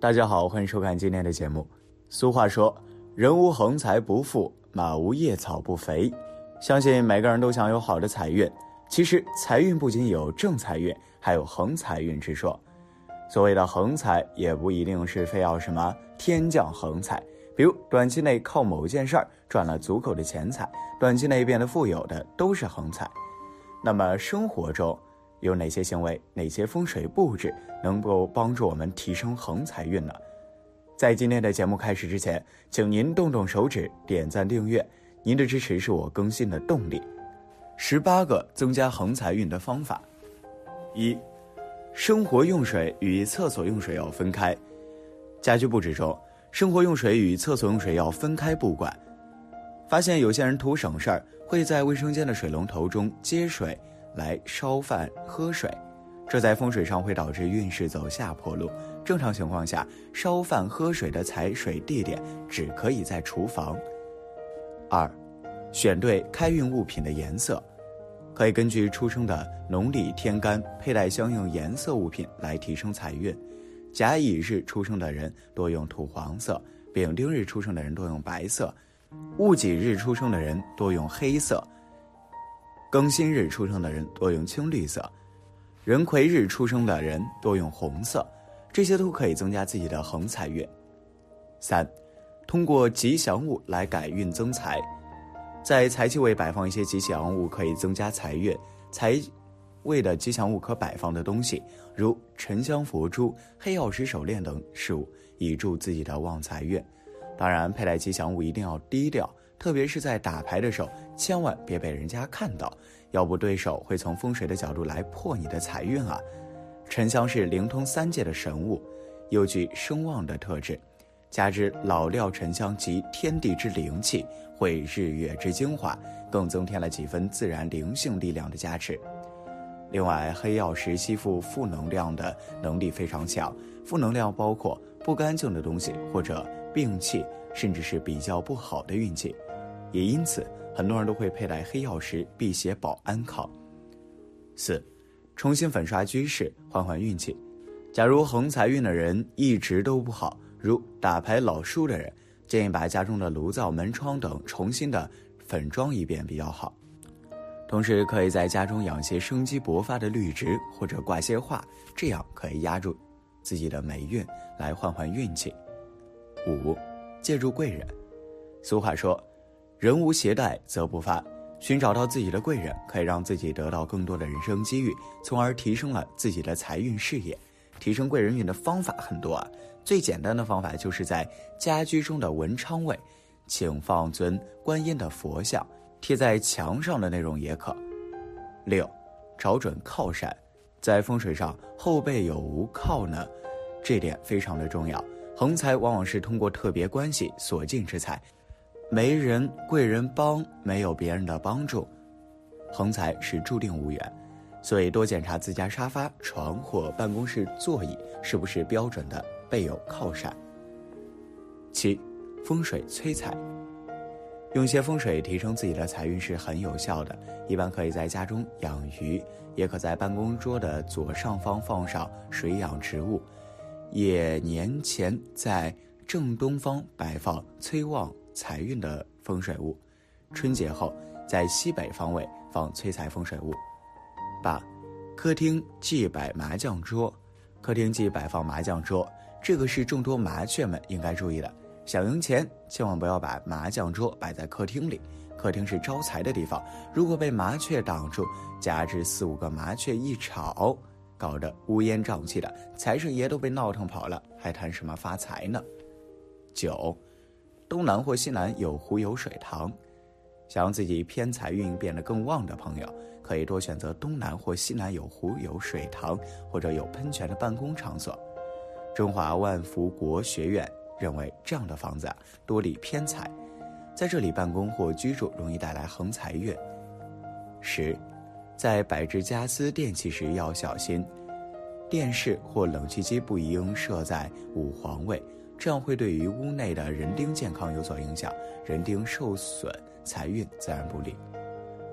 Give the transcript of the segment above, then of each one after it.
大家好，欢迎收看今天的节目。俗话说：“人无横财不富，马无夜草不肥。”相信每个人都想有好的财运。其实，财运不仅有正财运，还有横财运之说。所谓的横财，也不一定是非要什么天降横财。比如，短期内靠某件事儿赚了足够的钱财，短期内变得富有的，都是横财。那么，生活中，有哪些行为、哪些风水布置能够帮助我们提升横财运呢？在今天的节目开始之前，请您动动手指点赞订阅，您的支持是我更新的动力。十八个增加横财运的方法：一、生活用水与厕所用水要分开。家居布置中，生活用水与厕所用水要分开布管。发现有些人图省事儿，会在卫生间的水龙头中接水。来烧饭喝水，这在风水上会导致运势走下坡路。正常情况下，烧饭喝水的财水地点只可以在厨房。二，选对开运物品的颜色，可以根据出生的农历天干佩戴相应颜色物品来提升财运。甲乙日出生的人多用土黄色，丙丁日出生的人多用白色，戊己日出生的人多用黑色。庚辛日出生的人多用青绿色，壬癸日出生的人多用红色，这些都可以增加自己的横财运。三，通过吉祥物来改运增财，在财气位摆放一些吉祥物可以增加财运。财位的吉祥物可摆放的东西，如沉香佛珠、黑曜石手链等事物，以助自己的旺财运。当然，佩戴吉祥物一定要低调。特别是在打牌的时候，千万别被人家看到，要不对手会从风水的角度来破你的财运啊。沉香是灵通三界的神物，又具声望的特质，加之老料沉香集天地之灵气，汇日月之精华，更增添了几分自然灵性力量的加持。另外，黑曜石吸附负能量的能力非常强，负能量包括不干净的东西或者病气，甚至是比较不好的运气。也因此，很多人都会佩戴黑曜石辟邪保安康。四，重新粉刷居室，换换运气。假如横财运的人一直都不好，如打牌老输的人，建议把家中的炉灶、门窗等重新的粉装一遍比较好。同时，可以在家中养些生机勃发的绿植，或者挂些画，这样可以压住自己的霉运，来换换运气。五，借助贵人。俗话说。人无携带则不发，寻找到自己的贵人，可以让自己得到更多的人生机遇，从而提升了自己的财运事业。提升贵人运的方法很多啊，最简单的方法就是在家居中的文昌位，请放尊观音的佛像，贴在墙上的那种也可。六，找准靠山，在风水上后背有无靠呢？这点非常的重要。横财往往是通过特别关系所进之财。没人贵人帮，没有别人的帮助，横财是注定无缘。所以多检查自家沙发、床或办公室座椅是不是标准的背有靠山。七，风水催财，用些风水提升自己的财运是很有效的。一般可以在家中养鱼，也可在办公桌的左上方放上水养植物。也年前在正东方摆放催旺。财运的风水物，春节后在西北方位放催财风水物。八，客厅忌摆麻将桌，客厅忌摆放麻将桌，这个是众多麻雀们应该注意的。想赢钱，千万不要把麻将桌摆在客厅里，客厅是招财的地方，如果被麻雀挡住，加之四五个麻雀一吵，搞得乌烟瘴气的，财神爷都被闹腾跑了，还谈什么发财呢？九。东南或西南有湖有水塘，想让自己偏财运变得更旺的朋友，可以多选择东南或西南有湖有水塘或者有喷泉的办公场所。中华万福国学院认为，这样的房子啊多利偏财，在这里办公或居住容易带来横财运。十，在摆置家私电器时要小心，电视或冷气机不应设在五黄位。这样会对于屋内的人丁健康有所影响，人丁受损，财运自然不利。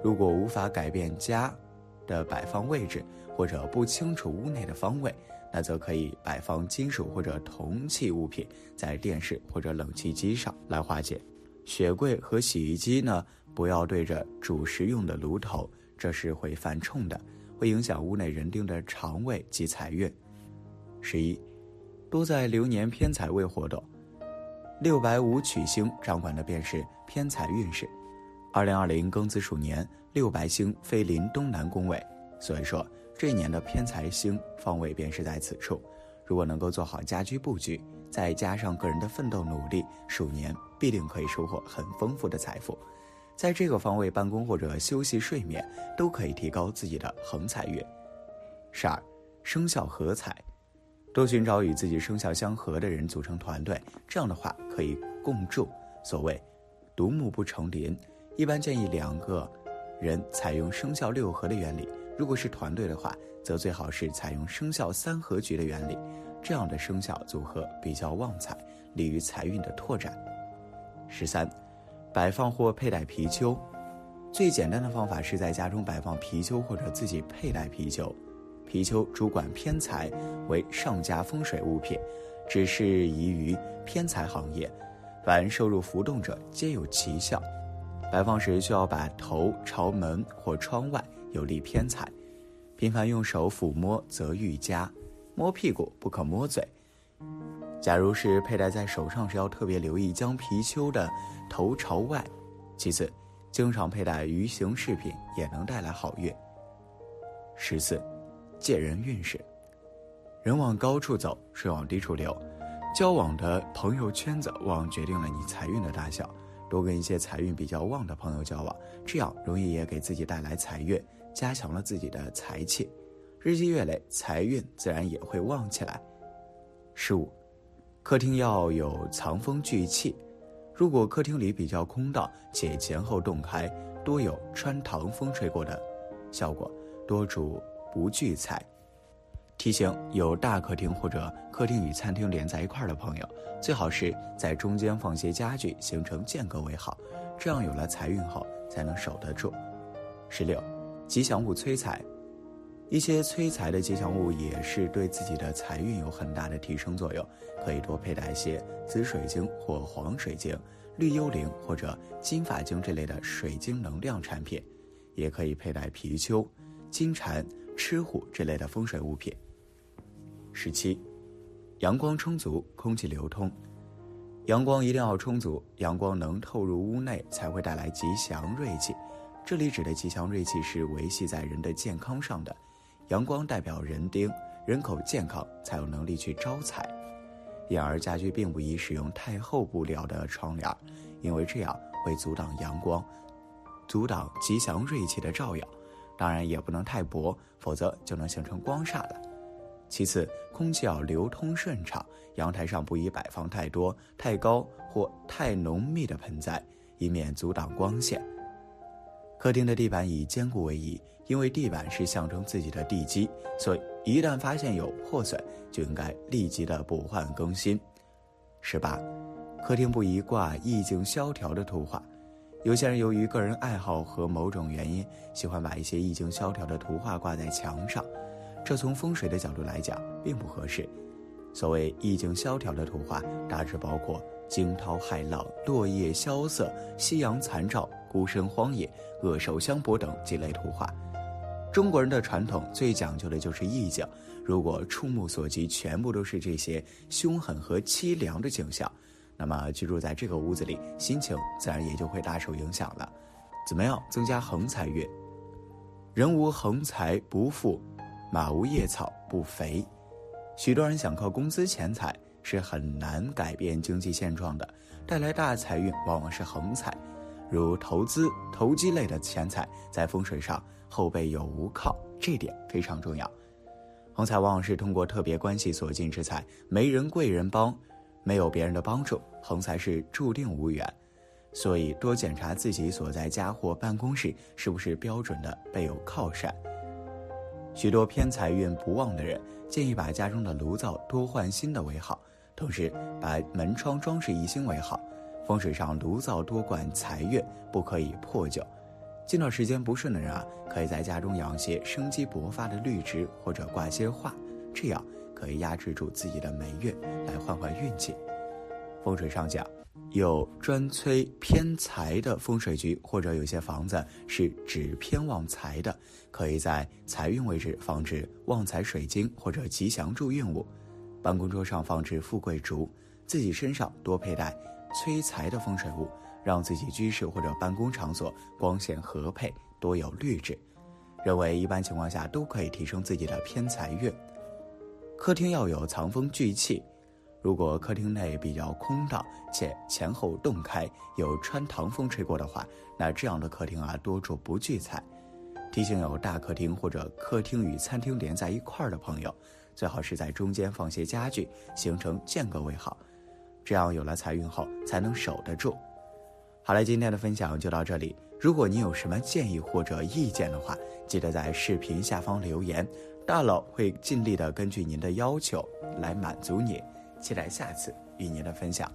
如果无法改变家的摆放位置，或者不清楚屋内的方位，那则可以摆放金属或者铜器物品在电视或者冷气机上来化解。雪柜和洗衣机呢，不要对着主食用的炉头，这是会犯冲的，会影响屋内人丁的肠胃及财运。十一，多在流年偏财位活动。六白五曲星掌管的便是偏财运势。二零二零庚子鼠年，六白星飞临东南宫位，所以说这一年的偏财星方位便是在此处。如果能够做好家居布局，再加上个人的奋斗努力，鼠年必定可以收获很丰富的财富。在这个方位办公或者休息睡眠，都可以提高自己的横财运。十二，生肖合财。多寻找与自己生肖相合的人组成团队，这样的话可以共筑。所谓“独木不成林”，一般建议两个人采用生肖六合的原理。如果是团队的话，则最好是采用生肖三合局的原理。这样的生肖组合比较旺财，利于财运的拓展。十三，摆放或佩戴貔貅。最简单的方法是在家中摆放貔貅，或者自己佩戴貔貅。貔貅主管偏财，为上佳风水物品，只适宜于偏财行业。凡收入浮动者皆有奇效。摆放时需要把头朝门或窗外，有利偏财。频繁用手抚摸则愈佳。摸屁股不可摸嘴。假如是佩戴在手上时，要特别留意将貔貅的头朝外。其次，经常佩戴鱼形饰品也能带来好运。十四。借人运势，人往高处走，水往低处流。交往的朋友圈子往往决定了你财运的大小。多跟一些财运比较旺的朋友交往，这样容易也给自己带来财运，加强了自己的财气。日积月累，财运自然也会旺起来。十五，客厅要有藏风聚气。如果客厅里比较空荡且前后洞开，多有穿堂风吹过的效果，多主。不聚财，提醒有大客厅或者客厅与餐厅连在一块儿的朋友，最好是在中间放些家具，形成间隔为好，这样有了财运后才能守得住。十六，吉祥物催财，一些催财的吉祥物也是对自己的财运有很大的提升作用，可以多佩戴一些紫水晶或黄水晶、绿幽灵或者金发晶这类的水晶能量产品，也可以佩戴貔貅、金蝉。吃虎这类的风水物品。十七，阳光充足，空气流通。阳光一定要充足，阳光能透入屋内，才会带来吉祥瑞气。这里指的吉祥瑞气是维系在人的健康上的。阳光代表人丁，人口健康才有能力去招财。因而家居并不宜使用太厚布料的窗帘，因为这样会阻挡阳光，阻挡吉祥瑞气的照耀。当然也不能太薄，否则就能形成光煞了。其次，空气要流通顺畅，阳台上不宜摆放太多、太高或太浓密的盆栽，以免阻挡光线。客厅的地板以坚固为宜，因为地板是象征自己的地基，所以一旦发现有破损，就应该立即的补换更新。十八，客厅不宜挂意境萧条的图画。有些人由于个人爱好和某种原因，喜欢把一些意境萧条的图画挂在墙上，这从风水的角度来讲并不合适。所谓意境萧条的图画，大致包括惊涛骇浪、落叶萧瑟、夕阳残照、孤身荒野、恶兽相搏等几类图画。中国人的传统最讲究的就是意境，如果触目所及全部都是这些凶狠和凄凉的景象。那么居住在这个屋子里，心情自然也就会大受影响了。怎么样增加横财运？人无横财不富，马无夜草不肥。许多人想靠工资钱财是很难改变经济现状的，带来大财运往往是横财，如投资、投机类的钱财，在风水上后背有无靠，这点非常重要。横财往往是通过特别关系所进之财，没人贵人帮。没有别人的帮助，横财是注定无缘，所以多检查自己所在家或办公室是不是标准的备有靠山。许多偏财运不旺的人，建议把家中的炉灶多换新的为好，同时把门窗装饰一新为好。风水上炉灶多管财运，不可以破旧。近段时间不顺的人啊，可以在家中养些生机勃发的绿植，或者挂些画，这样可以压制住自己的霉运，来换换运气。风水上讲，有专催偏财的风水局，或者有些房子是只偏旺财的，可以在财运位置放置旺财水晶或者吉祥助运物，办公桌上放置富贵竹，自己身上多佩戴催财的风水物，让自己居室或者办公场所光线合配，多有绿植。认为一般情况下都可以提升自己的偏财运。客厅要有藏风聚气，如果客厅内比较空荡且前后洞开，有穿堂风吹过的话，那这样的客厅啊多数不聚财。提醒有大客厅或者客厅与餐厅连在一块儿的朋友，最好是在中间放些家具，形成间隔为好，这样有了财运后才能守得住。好了，今天的分享就到这里。如果你有什么建议或者意见的话，记得在视频下方留言，大佬会尽力的根据您的要求来满足你。期待下次与您的分享。